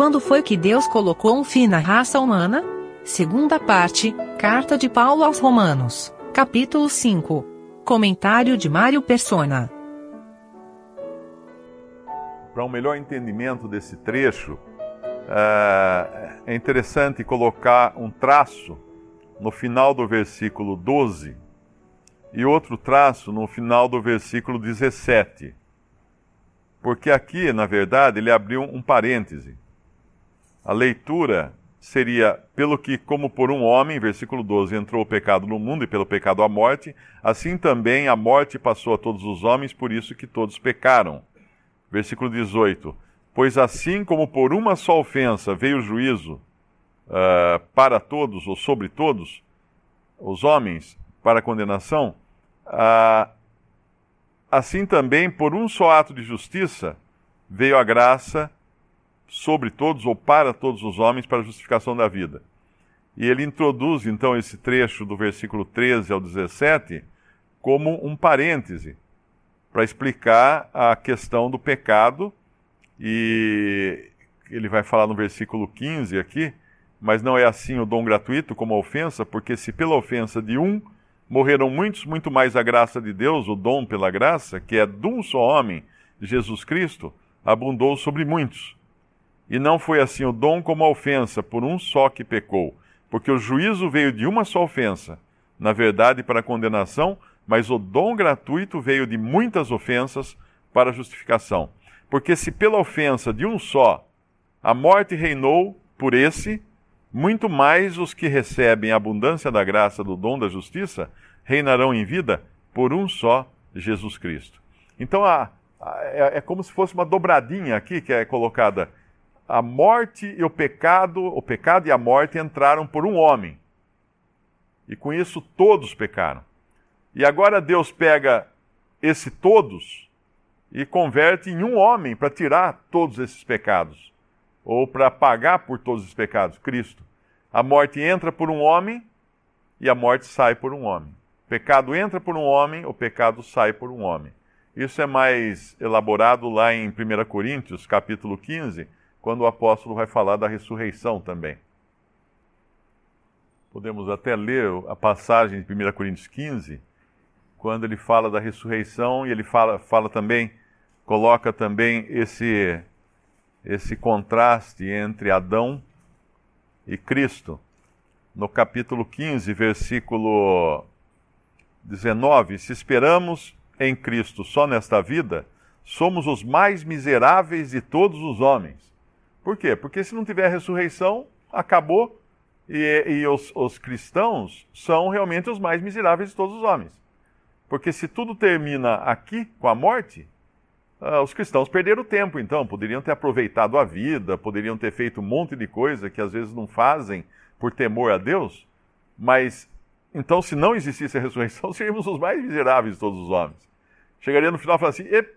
Quando foi que Deus colocou um fim na raça humana? Segunda parte, Carta de Paulo aos Romanos, capítulo 5. Comentário de Mário Persona. Para um melhor entendimento desse trecho, é, é interessante colocar um traço no final do versículo 12 e outro traço no final do versículo 17. Porque aqui, na verdade, ele abriu um parêntese. A leitura seria: pelo que, como por um homem, versículo 12, entrou o pecado no mundo e pelo pecado a morte, assim também a morte passou a todos os homens, por isso que todos pecaram. Versículo 18: Pois assim como por uma só ofensa veio o juízo uh, para todos ou sobre todos os homens para condenação, uh, assim também por um só ato de justiça veio a graça sobre todos ou para todos os homens para a justificação da vida. E ele introduz então esse trecho do versículo 13 ao 17 como um parêntese para explicar a questão do pecado e ele vai falar no versículo 15 aqui, mas não é assim o dom gratuito como a ofensa, porque se pela ofensa de um morreram muitos, muito mais a graça de Deus, o dom pela graça, que é de um só homem, Jesus Cristo, abundou sobre muitos. E não foi assim o dom como a ofensa, por um só que pecou. Porque o juízo veio de uma só ofensa, na verdade para condenação, mas o dom gratuito veio de muitas ofensas para justificação. Porque se pela ofensa de um só a morte reinou por esse, muito mais os que recebem a abundância da graça do dom da justiça reinarão em vida por um só Jesus Cristo. Então a, a, é, é como se fosse uma dobradinha aqui que é colocada a morte e o pecado, o pecado e a morte entraram por um homem. E com isso todos pecaram. E agora Deus pega esse todos e converte em um homem para tirar todos esses pecados, ou para pagar por todos os pecados, Cristo. A morte entra por um homem e a morte sai por um homem. O pecado entra por um homem, o pecado sai por um homem. Isso é mais elaborado lá em 1 Coríntios, capítulo 15, quando o apóstolo vai falar da ressurreição também. Podemos até ler a passagem de 1 Coríntios 15, quando ele fala da ressurreição e ele fala, fala também, coloca também esse, esse contraste entre Adão e Cristo. No capítulo 15, versículo 19: Se esperamos em Cristo só nesta vida, somos os mais miseráveis de todos os homens. Por quê? Porque se não tiver ressurreição, acabou. E, e os, os, cristãos são realmente os mais miseráveis de todos os homens. Porque se tudo termina aqui, com a morte, uh, os cristãos perderam tempo, então. Poderiam ter aproveitado a vida, poderiam ter feito um monte de coisa que às vezes não fazem por temor a Deus. Mas, então, se não existisse a ressurreição, seríamos os mais miseráveis de todos os homens. Chegaria no final e falaria assim: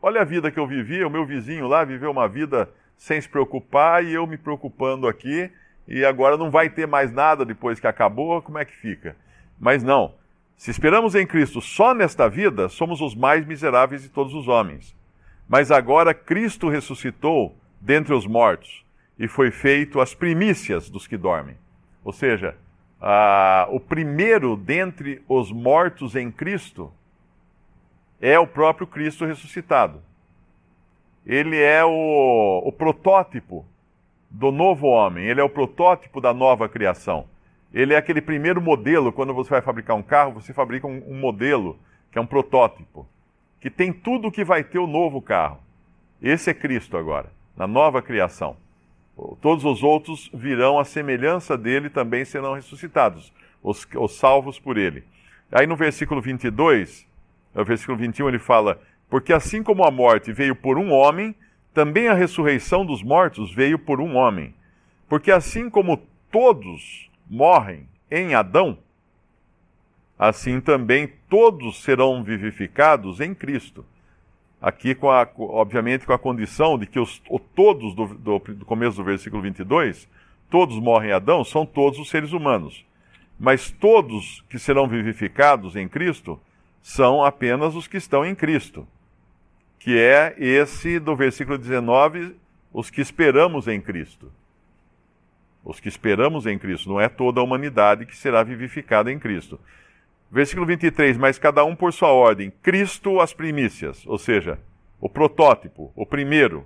olha a vida que eu vivi, o meu vizinho lá viveu uma vida sem se preocupar e eu me preocupando aqui, e agora não vai ter mais nada depois que acabou, como é que fica? Mas não. Se esperamos em Cristo só nesta vida, somos os mais miseráveis de todos os homens. Mas agora Cristo ressuscitou dentre os mortos e foi feito as primícias dos que dormem. Ou seja, o primeiro dentre os mortos em Cristo é o próprio Cristo ressuscitado ele é o, o protótipo do novo homem, ele é o protótipo da nova criação. Ele é aquele primeiro modelo, quando você vai fabricar um carro, você fabrica um, um modelo, que é um protótipo, que tem tudo o que vai ter o novo carro. Esse é Cristo agora, na nova criação. Todos os outros virão à semelhança dele também serão ressuscitados, os, os salvos por ele. Aí no versículo 22, no versículo 21, ele fala: porque assim como a morte veio por um homem, também a ressurreição dos mortos veio por um homem. Porque assim como todos morrem em Adão, assim também todos serão vivificados em Cristo. Aqui, com a, obviamente, com a condição de que os, todos do, do, do começo do versículo 22, todos morrem em Adão, são todos os seres humanos. Mas todos que serão vivificados em Cristo são apenas os que estão em Cristo que é esse do versículo 19 os que esperamos em Cristo. Os que esperamos em Cristo, não é toda a humanidade que será vivificada em Cristo. Versículo 23, mas cada um por sua ordem, Cristo as primícias, ou seja, o protótipo, o primeiro.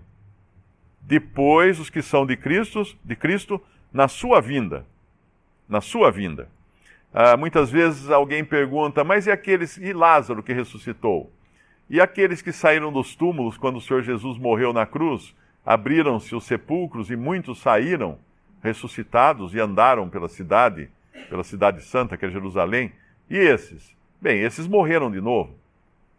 Depois os que são de Cristo, de Cristo na sua vinda. Na sua vinda. Ah, muitas vezes alguém pergunta, mas e aqueles, e Lázaro que ressuscitou? E aqueles que saíram dos túmulos quando o Senhor Jesus morreu na cruz? Abriram-se os sepulcros e muitos saíram ressuscitados e andaram pela cidade, pela cidade santa que é Jerusalém. E esses? Bem, esses morreram de novo,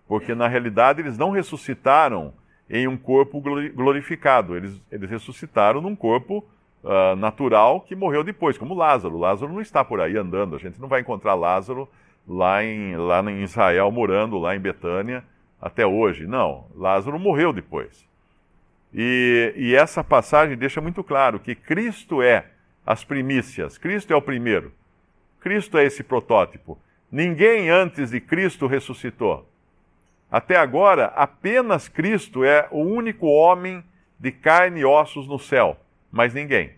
porque na realidade eles não ressuscitaram em um corpo glorificado, eles, eles ressuscitaram num corpo uh, natural que morreu depois, como Lázaro. Lázaro não está por aí andando, a gente não vai encontrar Lázaro lá em, lá em Israel, morando lá em Betânia até hoje. Não, Lázaro morreu depois. E, e essa passagem deixa muito claro que Cristo é as primícias, Cristo é o primeiro, Cristo é esse protótipo. Ninguém antes de Cristo ressuscitou. Até agora, apenas Cristo é o único homem de carne e ossos no céu, mais ninguém.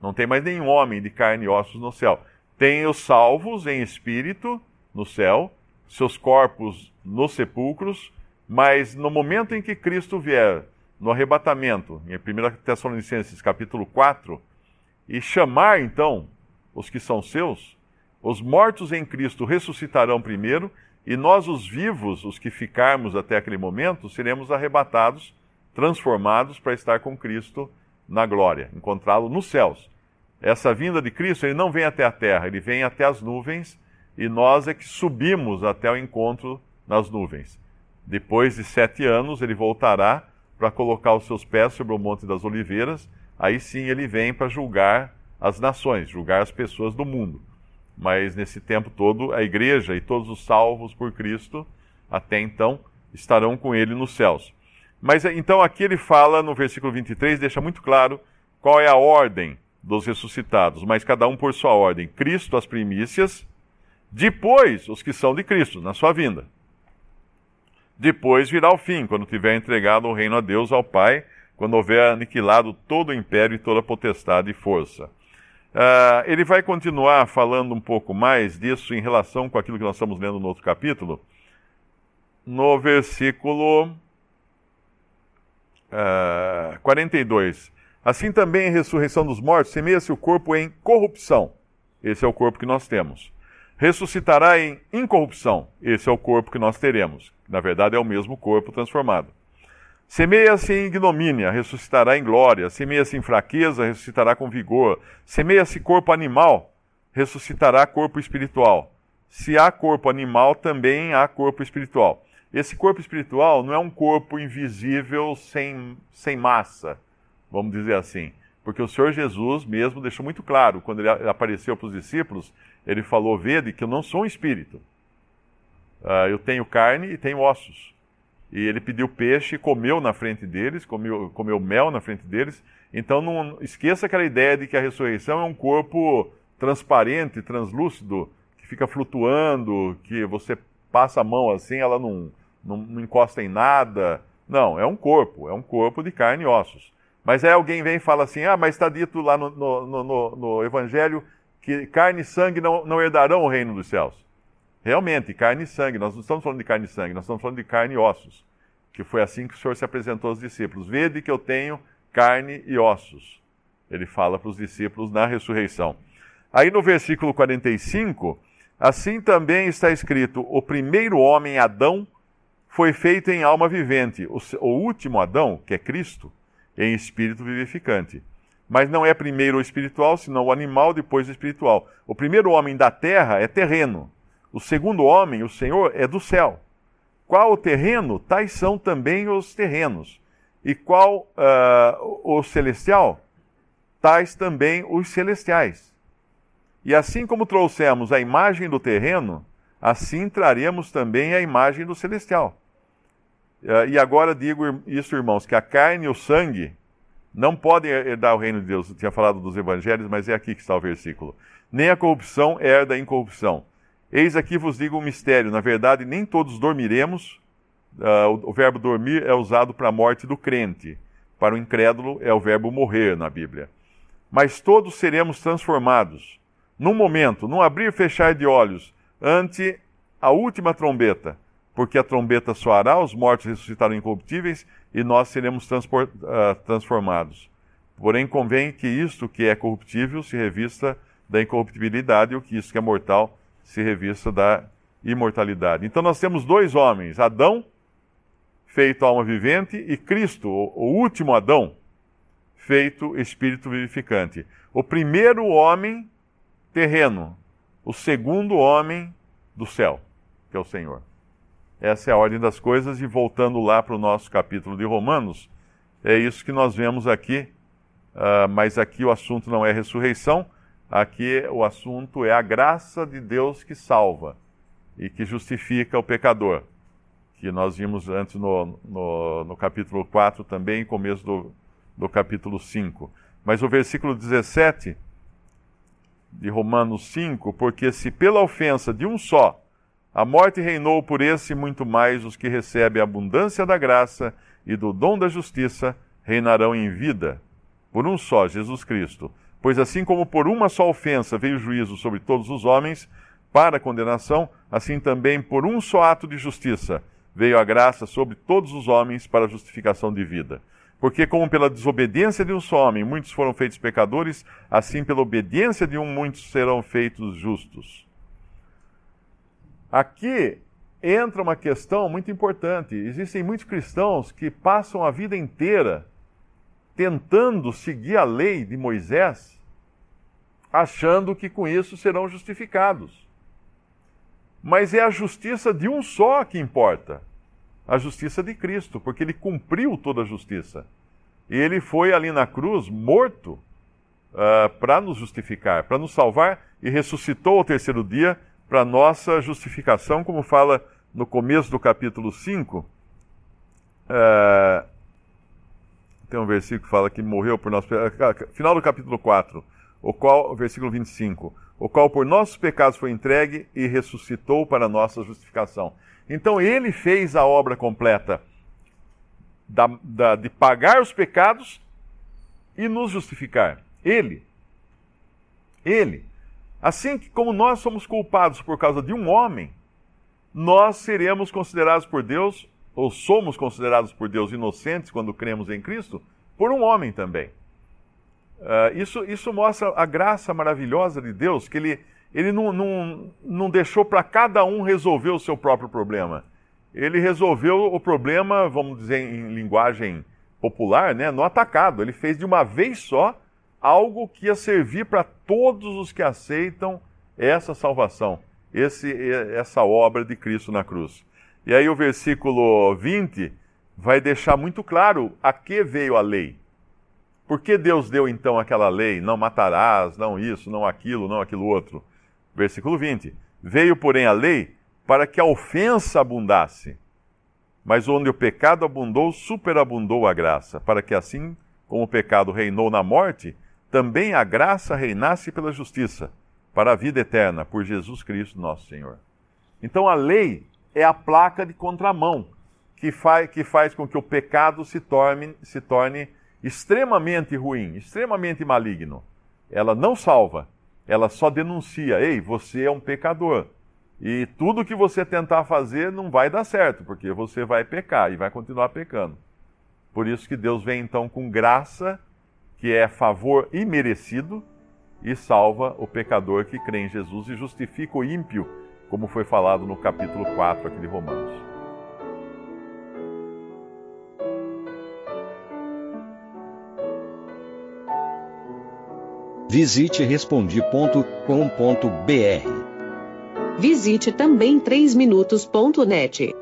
Não tem mais nenhum homem de carne e ossos no céu. Tem os salvos em espírito no céu, seus corpos nos sepulcros, mas no momento em que Cristo vier no arrebatamento, em 1 Tessalonicenses capítulo 4, e chamar então os que são seus, os mortos em Cristo ressuscitarão primeiro, e nós, os vivos, os que ficarmos até aquele momento, seremos arrebatados, transformados para estar com Cristo na glória, encontrá-lo nos céus. Essa vinda de Cristo, ele não vem até a terra, ele vem até as nuvens, e nós é que subimos até o encontro nas nuvens. Depois de sete anos, ele voltará para colocar os seus pés sobre o Monte das Oliveiras, aí sim ele vem para julgar as nações, julgar as pessoas do mundo. Mas nesse tempo todo, a igreja e todos os salvos por Cristo, até então, estarão com ele nos céus. Mas então aqui ele fala no versículo 23, deixa muito claro qual é a ordem dos ressuscitados, mas cada um por sua ordem. Cristo as primícias, depois os que são de Cristo, na sua vinda. Depois virá o fim, quando tiver entregado o reino a Deus, ao Pai, quando houver aniquilado todo o império e toda a potestade e força. Uh, ele vai continuar falando um pouco mais disso em relação com aquilo que nós estamos lendo no outro capítulo, no versículo uh, 42. Assim também em ressurreição dos mortos, semeia-se o corpo em corrupção. Esse é o corpo que nós temos ressuscitará em incorrupção. Esse é o corpo que nós teremos. Na verdade, é o mesmo corpo transformado. Semeia-se em ignomínia, ressuscitará em glória. Semeia-se em fraqueza, ressuscitará com vigor. Semeia-se corpo animal, ressuscitará corpo espiritual. Se há corpo animal, também há corpo espiritual. Esse corpo espiritual não é um corpo invisível sem, sem massa, vamos dizer assim. Porque o Senhor Jesus mesmo deixou muito claro, quando ele apareceu para os discípulos, ele falou: Vede que eu não sou um espírito. Uh, eu tenho carne e tenho ossos. E ele pediu peixe e comeu na frente deles, comeu, comeu mel na frente deles. Então não esqueça aquela ideia de que a ressurreição é um corpo transparente, translúcido, que fica flutuando, que você passa a mão assim, ela não, não, não encosta em nada. Não, é um corpo, é um corpo de carne e ossos. Mas aí alguém vem e fala assim: ah, mas está dito lá no, no, no, no Evangelho que carne e sangue não, não herdarão o reino dos céus. Realmente, carne e sangue, nós não estamos falando de carne e sangue, nós estamos falando de carne e ossos. Que foi assim que o Senhor se apresentou aos discípulos. Vede que eu tenho carne e ossos. Ele fala para os discípulos na ressurreição. Aí no versículo 45, assim também está escrito: o primeiro homem, Adão, foi feito em alma vivente, o, último Adão, que é Cristo, em espírito vivificante. Mas não é primeiro o espiritual, senão o animal, depois o espiritual. O primeiro homem da terra é terreno. O segundo homem, o Senhor, é do céu. Qual o terreno? Tais são também os terrenos. E qual uh, o celestial? Tais também os celestiais. E assim como trouxemos a imagem do terreno, assim traremos também a imagem do celestial. Uh, e agora digo isso, irmãos, que a carne e o sangue não podem herdar o reino de Deus. Eu tinha falado dos evangelhos, mas é aqui que está o versículo. Nem a corrupção herda a incorrupção. Eis aqui vos digo um mistério. Na verdade, nem todos dormiremos. Uh, o, o verbo dormir é usado para a morte do crente. Para o incrédulo é o verbo morrer na Bíblia. Mas todos seremos transformados, num momento, num abrir e fechar de olhos, ante a última trombeta, porque a trombeta soará, os mortos ressuscitarão incorruptíveis e nós seremos uh, transformados. Porém, convém que isto que é corruptível se revista da incorruptibilidade e o que isso que é mortal se revista da imortalidade. Então nós temos dois homens, Adão, feito alma vivente, e Cristo, o último Adão, feito espírito vivificante. O primeiro homem terreno, o segundo homem do céu, que é o Senhor. Essa é a ordem das coisas, e voltando lá para o nosso capítulo de Romanos, é isso que nós vemos aqui, uh, mas aqui o assunto não é ressurreição, aqui o assunto é a graça de Deus que salva e que justifica o pecador, que nós vimos antes no, no, no capítulo 4 também, começo do, do capítulo 5. Mas o versículo 17 de Romanos 5, porque se pela ofensa de um só a morte reinou por esse muito mais os que recebem a abundância da graça e do dom da justiça reinarão em vida, por um só, Jesus Cristo. Pois assim como por uma só ofensa veio juízo sobre todos os homens, para condenação, assim também por um só ato de justiça veio a graça sobre todos os homens para a justificação de vida. Porque, como pela desobediência de um só homem muitos foram feitos pecadores, assim pela obediência de um muitos serão feitos justos. Aqui entra uma questão muito importante. Existem muitos cristãos que passam a vida inteira tentando seguir a lei de Moisés, achando que com isso serão justificados. Mas é a justiça de um só que importa a justiça de Cristo, porque ele cumpriu toda a justiça. E ele foi ali na cruz morto uh, para nos justificar, para nos salvar e ressuscitou ao terceiro dia para nossa justificação, como fala no começo do capítulo 5. Uh, tem um versículo que fala que morreu por nós. Final do capítulo 4, o qual, versículo 25 o qual por nossos pecados foi entregue e ressuscitou para nossa justificação. Então ele fez a obra completa da, da, de pagar os pecados e nos justificar. Ele. Ele. Assim como nós somos culpados por causa de um homem, nós seremos considerados por Deus, ou somos considerados por Deus inocentes quando cremos em Cristo, por um homem também. Uh, isso, isso mostra a graça maravilhosa de Deus, que Ele, ele não, não, não deixou para cada um resolver o seu próprio problema. Ele resolveu o problema, vamos dizer em linguagem popular, né, no atacado. Ele fez de uma vez só algo que ia servir para todos os que aceitam essa salvação, esse, essa obra de Cristo na cruz. E aí o versículo 20 vai deixar muito claro a que veio a lei. Por que Deus deu então aquela lei? Não matarás, não isso, não aquilo, não aquilo outro. Versículo 20: Veio, porém, a lei para que a ofensa abundasse. Mas onde o pecado abundou, superabundou a graça, para que assim como o pecado reinou na morte, também a graça reinasse pela justiça, para a vida eterna, por Jesus Cristo nosso Senhor. Então a lei é a placa de contramão que faz, que faz com que o pecado se torne, se torne extremamente ruim, extremamente maligno. Ela não salva, ela só denuncia: ei, você é um pecador. E tudo que você tentar fazer não vai dar certo, porque você vai pecar e vai continuar pecando. Por isso que Deus vem então com graça, que é favor imerecido, e salva o pecador que crê em Jesus e justifica o ímpio, como foi falado no capítulo 4 aqui de Romanos. Visite respondi.com.br. Visite também 3minutos.net.